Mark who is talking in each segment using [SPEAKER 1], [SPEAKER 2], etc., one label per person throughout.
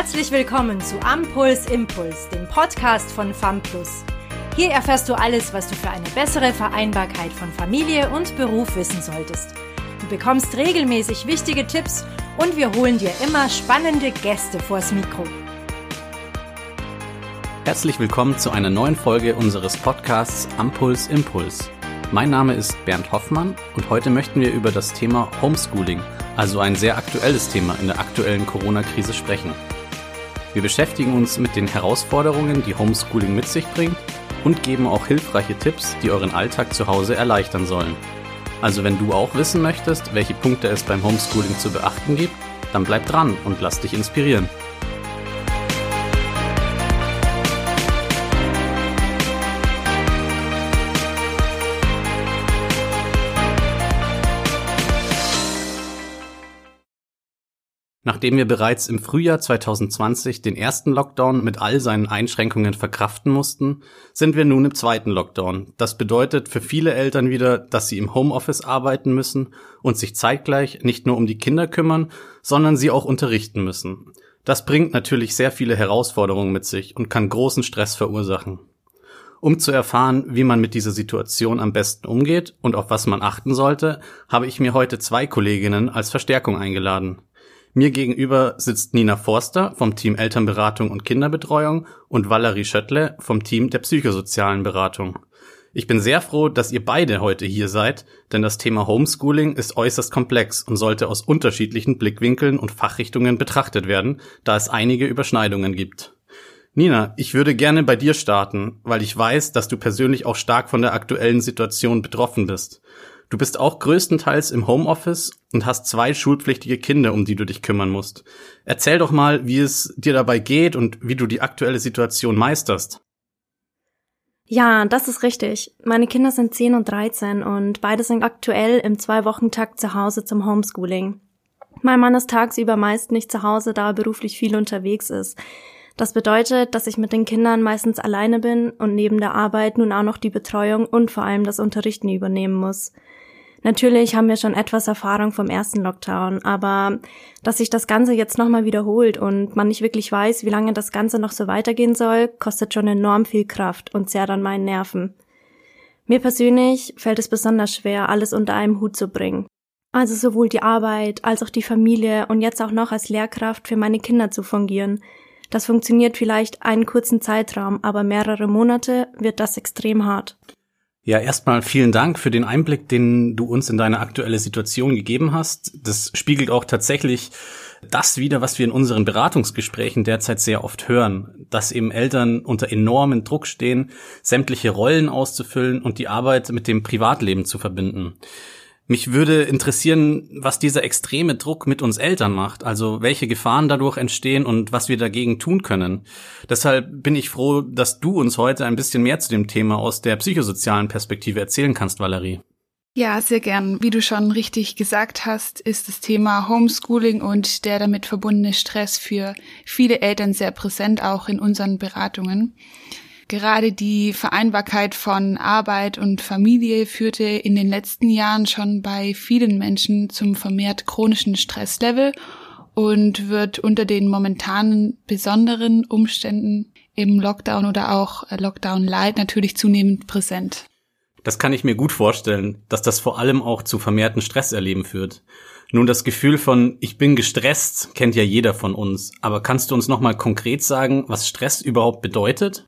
[SPEAKER 1] Herzlich willkommen zu Ampuls Impuls, dem Podcast von FAMPLUS. Hier erfährst du alles, was du für eine bessere Vereinbarkeit von Familie und Beruf wissen solltest. Du bekommst regelmäßig wichtige Tipps und wir holen dir immer spannende Gäste vors Mikro.
[SPEAKER 2] Herzlich willkommen zu einer neuen Folge unseres Podcasts Ampuls Impuls. Mein Name ist Bernd Hoffmann und heute möchten wir über das Thema Homeschooling, also ein sehr aktuelles Thema in der aktuellen Corona-Krise sprechen. Wir beschäftigen uns mit den Herausforderungen, die Homeschooling mit sich bringt und geben auch hilfreiche Tipps, die euren Alltag zu Hause erleichtern sollen. Also wenn du auch wissen möchtest, welche Punkte es beim Homeschooling zu beachten gibt, dann bleib dran und lass dich inspirieren. Nachdem wir bereits im Frühjahr 2020 den ersten Lockdown mit all seinen Einschränkungen verkraften mussten, sind wir nun im zweiten Lockdown. Das bedeutet für viele Eltern wieder, dass sie im Homeoffice arbeiten müssen und sich zeitgleich nicht nur um die Kinder kümmern, sondern sie auch unterrichten müssen. Das bringt natürlich sehr viele Herausforderungen mit sich und kann großen Stress verursachen. Um zu erfahren, wie man mit dieser Situation am besten umgeht und auf was man achten sollte, habe ich mir heute zwei Kolleginnen als Verstärkung eingeladen. Mir gegenüber sitzt Nina Forster vom Team Elternberatung und Kinderbetreuung und Valerie Schöttle vom Team der psychosozialen Beratung. Ich bin sehr froh, dass ihr beide heute hier seid, denn das Thema Homeschooling ist äußerst komplex und sollte aus unterschiedlichen Blickwinkeln und Fachrichtungen betrachtet werden, da es einige Überschneidungen gibt. Nina, ich würde gerne bei dir starten, weil ich weiß, dass du persönlich auch stark von der aktuellen Situation betroffen bist. Du bist auch größtenteils im Homeoffice und hast zwei schulpflichtige Kinder, um die du dich kümmern musst. Erzähl doch mal, wie es dir dabei geht und wie du die aktuelle Situation meisterst.
[SPEAKER 3] Ja, das ist richtig. Meine Kinder sind 10 und 13 und beide sind aktuell im Zwei-Wochen-Takt zu Hause zum Homeschooling. Mein Mann ist tagsüber meist nicht zu Hause, da er beruflich viel unterwegs ist. Das bedeutet, dass ich mit den Kindern meistens alleine bin und neben der Arbeit nun auch noch die Betreuung und vor allem das Unterrichten übernehmen muss. Natürlich haben wir schon etwas Erfahrung vom ersten Lockdown, aber dass sich das Ganze jetzt nochmal wiederholt und man nicht wirklich weiß, wie lange das Ganze noch so weitergehen soll, kostet schon enorm viel Kraft und zerrt an meinen Nerven. Mir persönlich fällt es besonders schwer, alles unter einem Hut zu bringen. Also sowohl die Arbeit als auch die Familie und jetzt auch noch als Lehrkraft für meine Kinder zu fungieren. Das funktioniert vielleicht einen kurzen Zeitraum, aber mehrere Monate wird das extrem hart.
[SPEAKER 2] Ja, erstmal vielen Dank für den Einblick, den du uns in deine aktuelle Situation gegeben hast. Das spiegelt auch tatsächlich das wieder, was wir in unseren Beratungsgesprächen derzeit sehr oft hören, dass eben Eltern unter enormen Druck stehen, sämtliche Rollen auszufüllen und die Arbeit mit dem Privatleben zu verbinden. Mich würde interessieren, was dieser extreme Druck mit uns Eltern macht, also welche Gefahren dadurch entstehen und was wir dagegen tun können. Deshalb bin ich froh, dass du uns heute ein bisschen mehr zu dem Thema aus der psychosozialen Perspektive erzählen kannst, Valerie.
[SPEAKER 4] Ja, sehr gern. Wie du schon richtig gesagt hast, ist das Thema Homeschooling und der damit verbundene Stress für viele Eltern sehr präsent, auch in unseren Beratungen. Gerade die Vereinbarkeit von Arbeit und Familie führte in den letzten Jahren schon bei vielen Menschen zum vermehrt chronischen Stresslevel und wird unter den momentanen besonderen Umständen im Lockdown oder auch Lockdown Light natürlich zunehmend präsent.
[SPEAKER 2] Das kann ich mir gut vorstellen, dass das vor allem auch zu vermehrten Stresserleben führt. Nun, das Gefühl von ich bin gestresst kennt ja jeder von uns, aber kannst du uns noch mal konkret sagen, was Stress überhaupt bedeutet?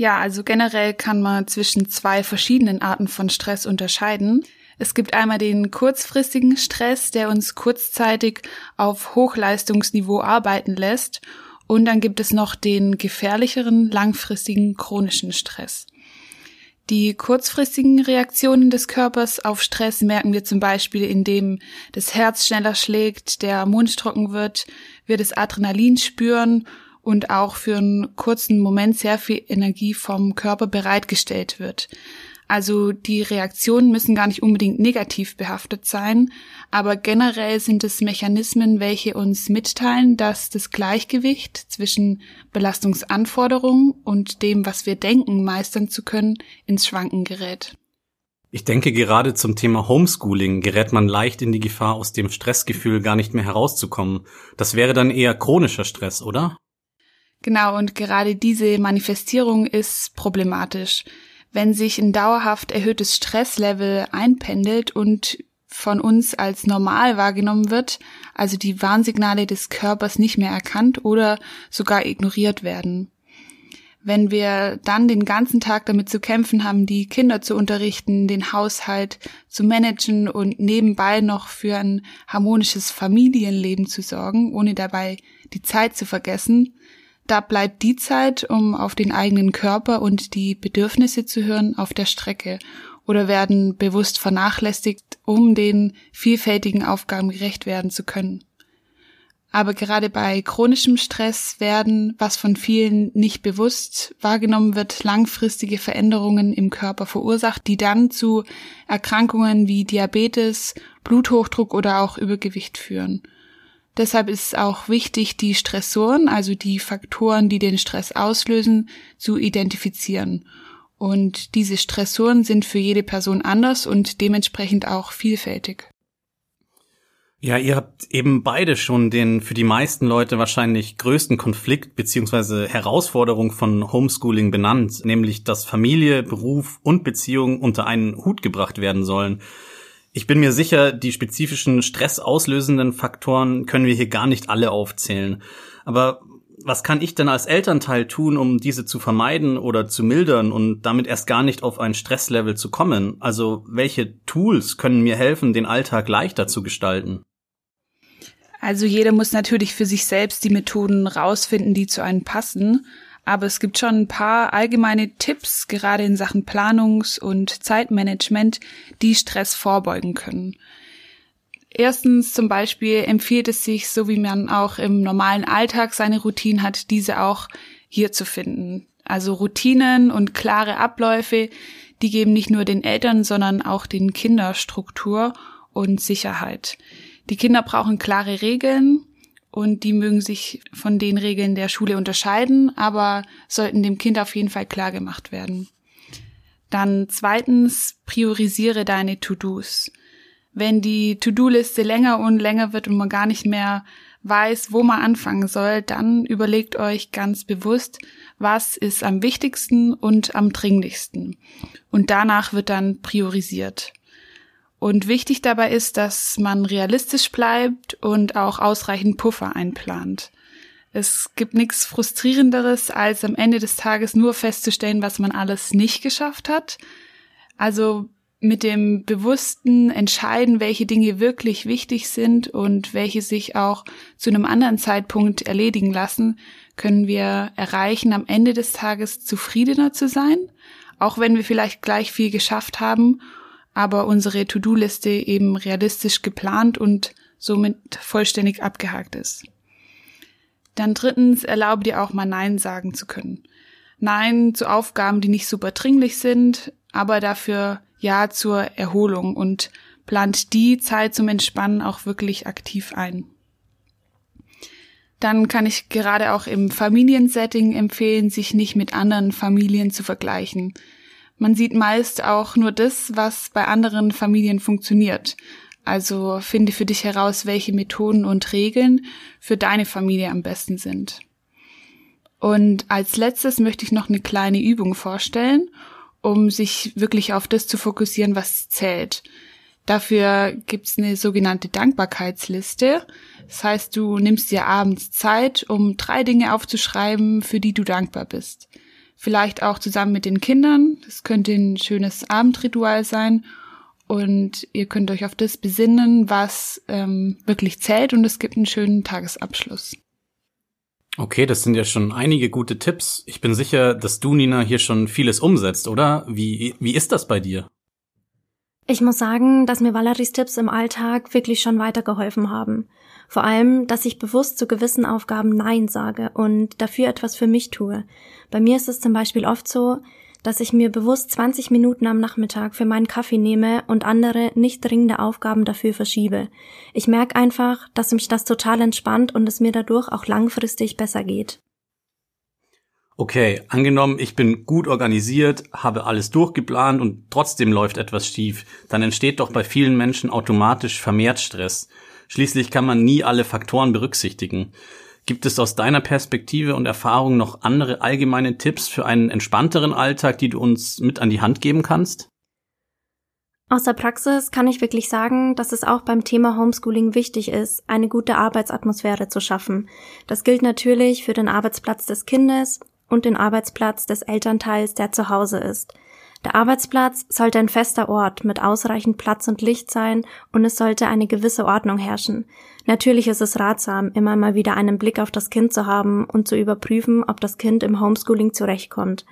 [SPEAKER 4] Ja, also generell kann man zwischen zwei verschiedenen Arten von Stress unterscheiden. Es gibt einmal den kurzfristigen Stress, der uns kurzzeitig auf Hochleistungsniveau arbeiten lässt. Und dann gibt es noch den gefährlicheren, langfristigen chronischen Stress. Die kurzfristigen Reaktionen des Körpers auf Stress merken wir zum Beispiel, indem das Herz schneller schlägt, der Mund trocken wird, wir das Adrenalin spüren und auch für einen kurzen Moment sehr viel Energie vom Körper bereitgestellt wird. Also die Reaktionen müssen gar nicht unbedingt negativ behaftet sein, aber generell sind es Mechanismen, welche uns mitteilen, dass das Gleichgewicht zwischen Belastungsanforderungen und dem, was wir denken, meistern zu können, ins Schwanken gerät.
[SPEAKER 2] Ich denke, gerade zum Thema Homeschooling gerät man leicht in die Gefahr, aus dem Stressgefühl gar nicht mehr herauszukommen. Das wäre dann eher chronischer Stress, oder?
[SPEAKER 4] Genau, und gerade diese Manifestierung ist problematisch. Wenn sich ein dauerhaft erhöhtes Stresslevel einpendelt und von uns als normal wahrgenommen wird, also die Warnsignale des Körpers nicht mehr erkannt oder sogar ignoriert werden. Wenn wir dann den ganzen Tag damit zu kämpfen haben, die Kinder zu unterrichten, den Haushalt zu managen und nebenbei noch für ein harmonisches Familienleben zu sorgen, ohne dabei die Zeit zu vergessen, da bleibt die Zeit, um auf den eigenen Körper und die Bedürfnisse zu hören, auf der Strecke oder werden bewusst vernachlässigt, um den vielfältigen Aufgaben gerecht werden zu können. Aber gerade bei chronischem Stress werden, was von vielen nicht bewusst wahrgenommen wird, langfristige Veränderungen im Körper verursacht, die dann zu Erkrankungen wie Diabetes, Bluthochdruck oder auch Übergewicht führen. Deshalb ist es auch wichtig, die Stressoren, also die Faktoren, die den Stress auslösen, zu identifizieren. Und diese Stressoren sind für jede Person anders und dementsprechend auch vielfältig.
[SPEAKER 2] Ja, ihr habt eben beide schon den für die meisten Leute wahrscheinlich größten Konflikt beziehungsweise Herausforderung von Homeschooling benannt, nämlich dass Familie, Beruf und Beziehung unter einen Hut gebracht werden sollen. Ich bin mir sicher, die spezifischen stressauslösenden Faktoren können wir hier gar nicht alle aufzählen. Aber was kann ich denn als Elternteil tun, um diese zu vermeiden oder zu mildern und damit erst gar nicht auf ein Stresslevel zu kommen? Also welche Tools können mir helfen, den Alltag leichter zu gestalten?
[SPEAKER 4] Also jeder muss natürlich für sich selbst die Methoden rausfinden, die zu einem passen. Aber es gibt schon ein paar allgemeine Tipps, gerade in Sachen Planungs- und Zeitmanagement, die Stress vorbeugen können. Erstens zum Beispiel empfiehlt es sich, so wie man auch im normalen Alltag seine Routinen hat, diese auch hier zu finden. Also Routinen und klare Abläufe, die geben nicht nur den Eltern, sondern auch den Kindern Struktur und Sicherheit. Die Kinder brauchen klare Regeln und die mögen sich von den Regeln der Schule unterscheiden, aber sollten dem Kind auf jeden Fall klar gemacht werden. Dann zweitens, priorisiere deine To-Dos. Wenn die To-Do-Liste länger und länger wird und man gar nicht mehr weiß, wo man anfangen soll, dann überlegt euch ganz bewusst, was ist am wichtigsten und am dringlichsten. Und danach wird dann priorisiert. Und wichtig dabei ist, dass man realistisch bleibt und auch ausreichend Puffer einplant. Es gibt nichts Frustrierenderes, als am Ende des Tages nur festzustellen, was man alles nicht geschafft hat. Also mit dem bewussten Entscheiden, welche Dinge wirklich wichtig sind und welche sich auch zu einem anderen Zeitpunkt erledigen lassen, können wir erreichen, am Ende des Tages zufriedener zu sein, auch wenn wir vielleicht gleich viel geschafft haben aber unsere To-Do-Liste eben realistisch geplant und somit vollständig abgehakt ist. Dann drittens, erlaube dir auch mal Nein sagen zu können. Nein zu Aufgaben, die nicht super dringlich sind, aber dafür Ja zur Erholung und plant die Zeit zum Entspannen auch wirklich aktiv ein. Dann kann ich gerade auch im Familiensetting empfehlen, sich nicht mit anderen Familien zu vergleichen. Man sieht meist auch nur das, was bei anderen Familien funktioniert. Also finde für dich heraus, welche Methoden und Regeln für deine Familie am besten sind. Und als letztes möchte ich noch eine kleine Übung vorstellen, um sich wirklich auf das zu fokussieren, was zählt. Dafür gibt's eine sogenannte Dankbarkeitsliste. Das heißt, du nimmst dir abends Zeit, um drei Dinge aufzuschreiben, für die du dankbar bist. Vielleicht auch zusammen mit den Kindern. Das könnte ein schönes Abendritual sein. Und ihr könnt euch auf das besinnen, was ähm, wirklich zählt. Und es gibt einen schönen Tagesabschluss.
[SPEAKER 2] Okay, das sind ja schon einige gute Tipps. Ich bin sicher, dass du, Nina, hier schon vieles umsetzt, oder? Wie, wie ist das bei dir?
[SPEAKER 3] Ich muss sagen, dass mir Valeries Tipps im Alltag wirklich schon weitergeholfen haben. Vor allem, dass ich bewusst zu gewissen Aufgaben Nein sage und dafür etwas für mich tue. Bei mir ist es zum Beispiel oft so, dass ich mir bewusst 20 Minuten am Nachmittag für meinen Kaffee nehme und andere nicht dringende Aufgaben dafür verschiebe. Ich merke einfach, dass mich das total entspannt und es mir dadurch auch langfristig besser geht.
[SPEAKER 2] Okay, angenommen, ich bin gut organisiert, habe alles durchgeplant und trotzdem läuft etwas schief, dann entsteht doch bei vielen Menschen automatisch vermehrt Stress. Schließlich kann man nie alle Faktoren berücksichtigen. Gibt es aus deiner Perspektive und Erfahrung noch andere allgemeine Tipps für einen entspannteren Alltag, die du uns mit an die Hand geben kannst?
[SPEAKER 3] Aus der Praxis kann ich wirklich sagen, dass es auch beim Thema Homeschooling wichtig ist, eine gute Arbeitsatmosphäre zu schaffen. Das gilt natürlich für den Arbeitsplatz des Kindes und den Arbeitsplatz des Elternteils, der zu Hause ist. Der Arbeitsplatz sollte ein fester Ort mit ausreichend Platz und Licht sein und es sollte eine gewisse Ordnung herrschen. Natürlich ist es ratsam, immer mal wieder einen Blick auf das Kind zu haben und zu überprüfen, ob das Kind im Homeschooling zurechtkommt.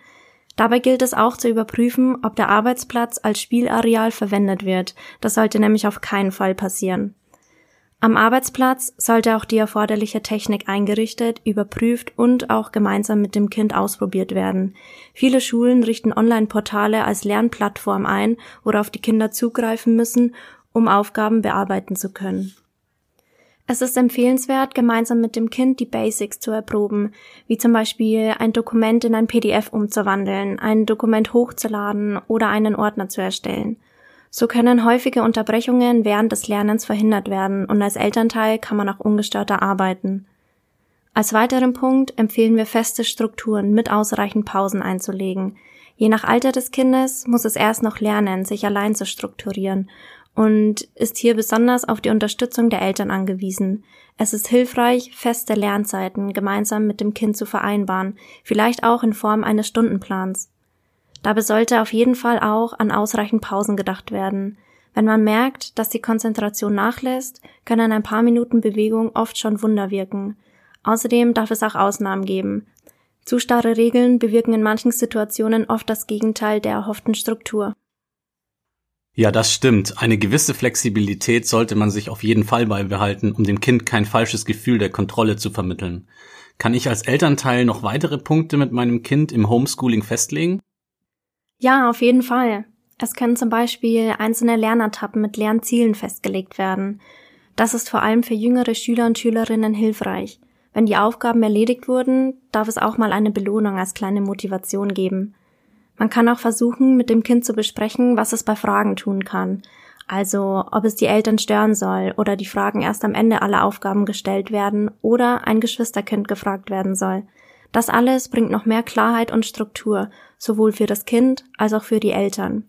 [SPEAKER 3] Dabei gilt es auch zu überprüfen, ob der Arbeitsplatz als Spielareal verwendet wird. Das sollte nämlich auf keinen Fall passieren. Am Arbeitsplatz sollte auch die erforderliche Technik eingerichtet, überprüft und auch gemeinsam mit dem Kind ausprobiert werden. Viele Schulen richten Online-Portale als Lernplattform ein, worauf die Kinder zugreifen müssen, um Aufgaben bearbeiten zu können. Es ist empfehlenswert, gemeinsam mit dem Kind die Basics zu erproben, wie zum Beispiel ein Dokument in ein PDF umzuwandeln, ein Dokument hochzuladen oder einen Ordner zu erstellen. So können häufige Unterbrechungen während des Lernens verhindert werden und als Elternteil kann man auch ungestörter arbeiten. Als weiteren Punkt empfehlen wir feste Strukturen mit ausreichend Pausen einzulegen. Je nach Alter des Kindes muss es erst noch lernen, sich allein zu strukturieren und ist hier besonders auf die Unterstützung der Eltern angewiesen. Es ist hilfreich, feste Lernzeiten gemeinsam mit dem Kind zu vereinbaren, vielleicht auch in Form eines Stundenplans. Dabei sollte auf jeden Fall auch an ausreichend Pausen gedacht werden. Wenn man merkt, dass die Konzentration nachlässt, können ein paar Minuten Bewegung oft schon Wunder wirken. Außerdem darf es auch Ausnahmen geben. Zu starre Regeln bewirken in manchen Situationen oft das Gegenteil der erhofften Struktur.
[SPEAKER 2] Ja, das stimmt. Eine gewisse Flexibilität sollte man sich auf jeden Fall beibehalten, um dem Kind kein falsches Gefühl der Kontrolle zu vermitteln. Kann ich als Elternteil noch weitere Punkte mit meinem Kind im Homeschooling festlegen?
[SPEAKER 3] Ja, auf jeden Fall. Es können zum Beispiel einzelne Lernetappen mit Lernzielen festgelegt werden. Das ist vor allem für jüngere Schüler und Schülerinnen hilfreich. Wenn die Aufgaben erledigt wurden, darf es auch mal eine Belohnung als kleine Motivation geben. Man kann auch versuchen, mit dem Kind zu besprechen, was es bei Fragen tun kann. Also, ob es die Eltern stören soll oder die Fragen erst am Ende aller Aufgaben gestellt werden oder ein Geschwisterkind gefragt werden soll. Das alles bringt noch mehr Klarheit und Struktur, sowohl für das Kind als auch für die Eltern.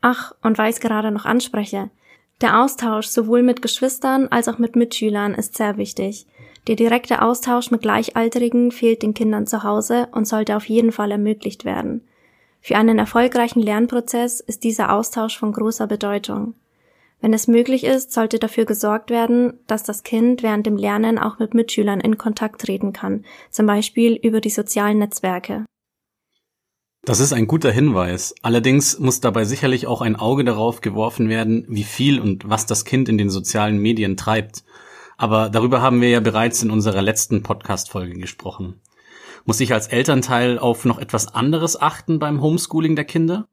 [SPEAKER 3] Ach, und weil ich es gerade noch anspreche, der Austausch sowohl mit Geschwistern als auch mit Mitschülern ist sehr wichtig. Der direkte Austausch mit Gleichaltrigen fehlt den Kindern zu Hause und sollte auf jeden Fall ermöglicht werden. Für einen erfolgreichen Lernprozess ist dieser Austausch von großer Bedeutung. Wenn es möglich ist, sollte dafür gesorgt werden, dass das Kind während dem Lernen auch mit Mitschülern in Kontakt treten kann, zum Beispiel über die sozialen Netzwerke.
[SPEAKER 2] Das ist ein guter Hinweis. Allerdings muss dabei sicherlich auch ein Auge darauf geworfen werden, wie viel und was das Kind in den sozialen Medien treibt. Aber darüber haben wir ja bereits in unserer letzten Podcast-Folge gesprochen. Muss ich als Elternteil auf noch etwas anderes achten beim Homeschooling der Kinder?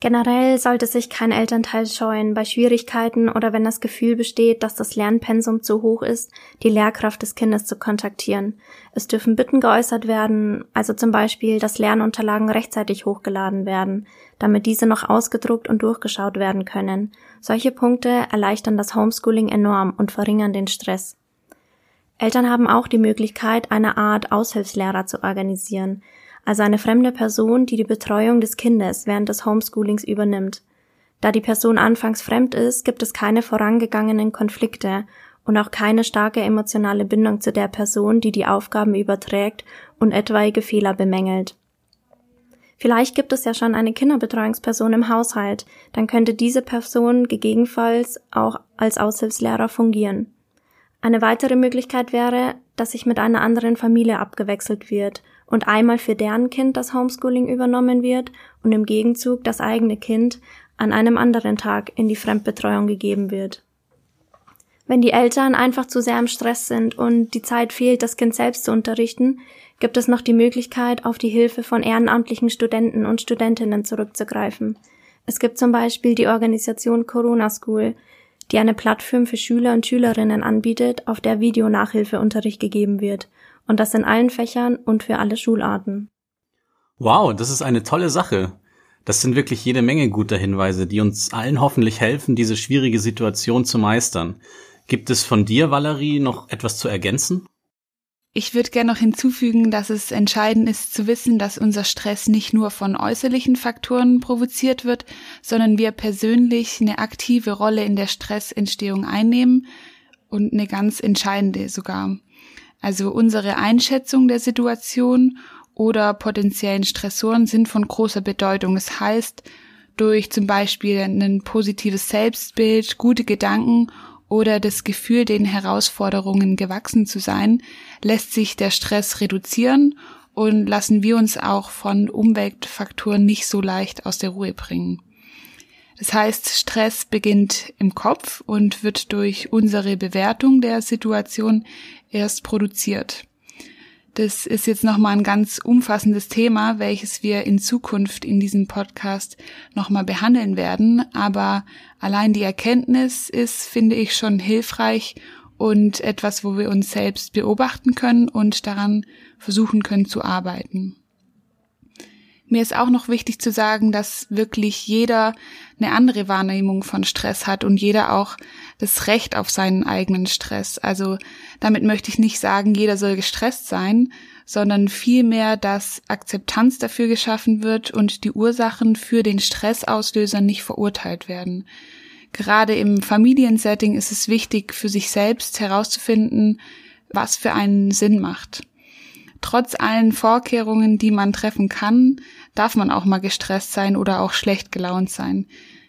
[SPEAKER 3] Generell sollte sich kein Elternteil scheuen, bei Schwierigkeiten oder wenn das Gefühl besteht, dass das Lernpensum zu hoch ist, die Lehrkraft des Kindes zu kontaktieren. Es dürfen Bitten geäußert werden, also zum Beispiel, dass Lernunterlagen rechtzeitig hochgeladen werden, damit diese noch ausgedruckt und durchgeschaut werden können. Solche Punkte erleichtern das Homeschooling enorm und verringern den Stress. Eltern haben auch die Möglichkeit, eine Art Aushilfslehrer zu organisieren also eine fremde Person, die die Betreuung des Kindes während des Homeschoolings übernimmt. Da die Person anfangs fremd ist, gibt es keine vorangegangenen Konflikte und auch keine starke emotionale Bindung zu der Person, die die Aufgaben überträgt und etwaige Fehler bemängelt. Vielleicht gibt es ja schon eine Kinderbetreuungsperson im Haushalt, dann könnte diese Person gegebenenfalls auch als Aushilfslehrer fungieren. Eine weitere Möglichkeit wäre, dass sich mit einer anderen Familie abgewechselt wird und einmal für deren Kind das Homeschooling übernommen wird und im Gegenzug das eigene Kind an einem anderen Tag in die Fremdbetreuung gegeben wird. Wenn die Eltern einfach zu sehr im Stress sind und die Zeit fehlt, das Kind selbst zu unterrichten, gibt es noch die Möglichkeit, auf die Hilfe von ehrenamtlichen Studenten und Studentinnen zurückzugreifen. Es gibt zum Beispiel die Organisation Corona School, die eine Plattform für Schüler und Schülerinnen anbietet, auf der Videonachhilfeunterricht gegeben wird, und das in allen Fächern und für alle Schularten.
[SPEAKER 2] Wow, das ist eine tolle Sache. Das sind wirklich jede Menge guter Hinweise, die uns allen hoffentlich helfen, diese schwierige Situation zu meistern. Gibt es von dir, Valerie, noch etwas zu ergänzen?
[SPEAKER 4] Ich würde gerne noch hinzufügen, dass es entscheidend ist zu wissen, dass unser Stress nicht nur von äußerlichen Faktoren provoziert wird, sondern wir persönlich eine aktive Rolle in der Stressentstehung einnehmen und eine ganz entscheidende sogar. Also unsere Einschätzung der Situation oder potenziellen Stressoren sind von großer Bedeutung. Das heißt, durch zum Beispiel ein positives Selbstbild, gute Gedanken oder das Gefühl, den Herausforderungen gewachsen zu sein, lässt sich der Stress reduzieren und lassen wir uns auch von Umweltfaktoren nicht so leicht aus der Ruhe bringen. Das heißt, Stress beginnt im Kopf und wird durch unsere Bewertung der Situation erst produziert. Das ist jetzt nochmal ein ganz umfassendes Thema, welches wir in Zukunft in diesem Podcast nochmal behandeln werden. Aber allein die Erkenntnis ist, finde ich, schon hilfreich und etwas, wo wir uns selbst beobachten können und daran versuchen können zu arbeiten. Mir ist auch noch wichtig zu sagen, dass wirklich jeder eine andere Wahrnehmung von Stress hat und jeder auch das Recht auf seinen eigenen Stress. Also damit möchte ich nicht sagen, jeder soll gestresst sein, sondern vielmehr, dass Akzeptanz dafür geschaffen wird und die Ursachen für den Stressauslöser nicht verurteilt werden. Gerade im Familiensetting ist es wichtig, für sich selbst herauszufinden, was für einen Sinn macht. Trotz allen Vorkehrungen, die man treffen kann, darf man auch mal gestresst sein oder auch schlecht gelaunt sein.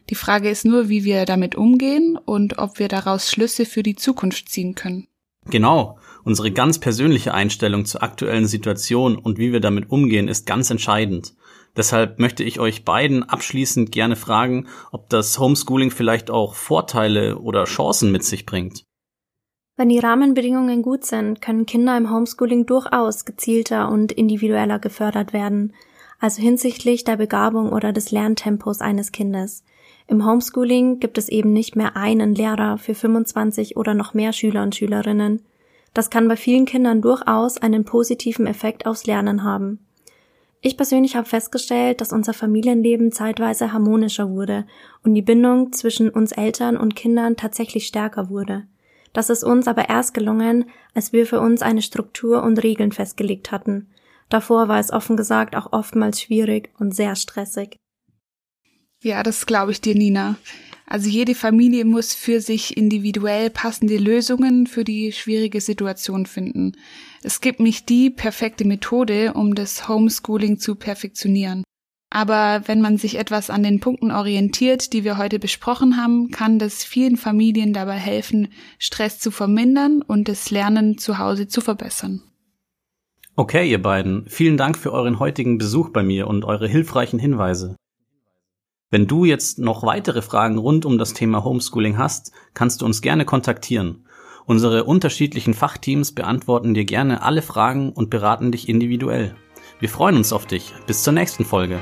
[SPEAKER 4] Die Frage ist nur, wie wir damit umgehen und ob wir daraus Schlüsse für die Zukunft ziehen können.
[SPEAKER 2] Genau. Unsere ganz persönliche Einstellung zur aktuellen Situation und wie wir damit umgehen, ist ganz entscheidend. Deshalb möchte ich euch beiden abschließend gerne fragen, ob das Homeschooling vielleicht auch Vorteile oder Chancen mit sich bringt.
[SPEAKER 3] Wenn die Rahmenbedingungen gut sind, können Kinder im Homeschooling durchaus gezielter und individueller gefördert werden, also hinsichtlich der Begabung oder des Lerntempos eines Kindes. Im Homeschooling gibt es eben nicht mehr einen Lehrer für 25 oder noch mehr Schüler und Schülerinnen. Das kann bei vielen Kindern durchaus einen positiven Effekt aufs Lernen haben. Ich persönlich habe festgestellt, dass unser Familienleben zeitweise harmonischer wurde und die Bindung zwischen uns Eltern und Kindern tatsächlich stärker wurde. Das ist uns aber erst gelungen, als wir für uns eine Struktur und Regeln festgelegt hatten. Davor war es offen gesagt auch oftmals schwierig und sehr stressig.
[SPEAKER 4] Ja, das glaube ich dir, Nina. Also jede Familie muss für sich individuell passende Lösungen für die schwierige Situation finden. Es gibt nicht die perfekte Methode, um das Homeschooling zu perfektionieren. Aber wenn man sich etwas an den Punkten orientiert, die wir heute besprochen haben, kann das vielen Familien dabei helfen, Stress zu vermindern und das Lernen zu Hause zu verbessern.
[SPEAKER 2] Okay, ihr beiden, vielen Dank für euren heutigen Besuch bei mir und eure hilfreichen Hinweise. Wenn du jetzt noch weitere Fragen rund um das Thema Homeschooling hast, kannst du uns gerne kontaktieren. Unsere unterschiedlichen Fachteams beantworten dir gerne alle Fragen und beraten dich individuell. Wir freuen uns auf dich. Bis zur nächsten Folge.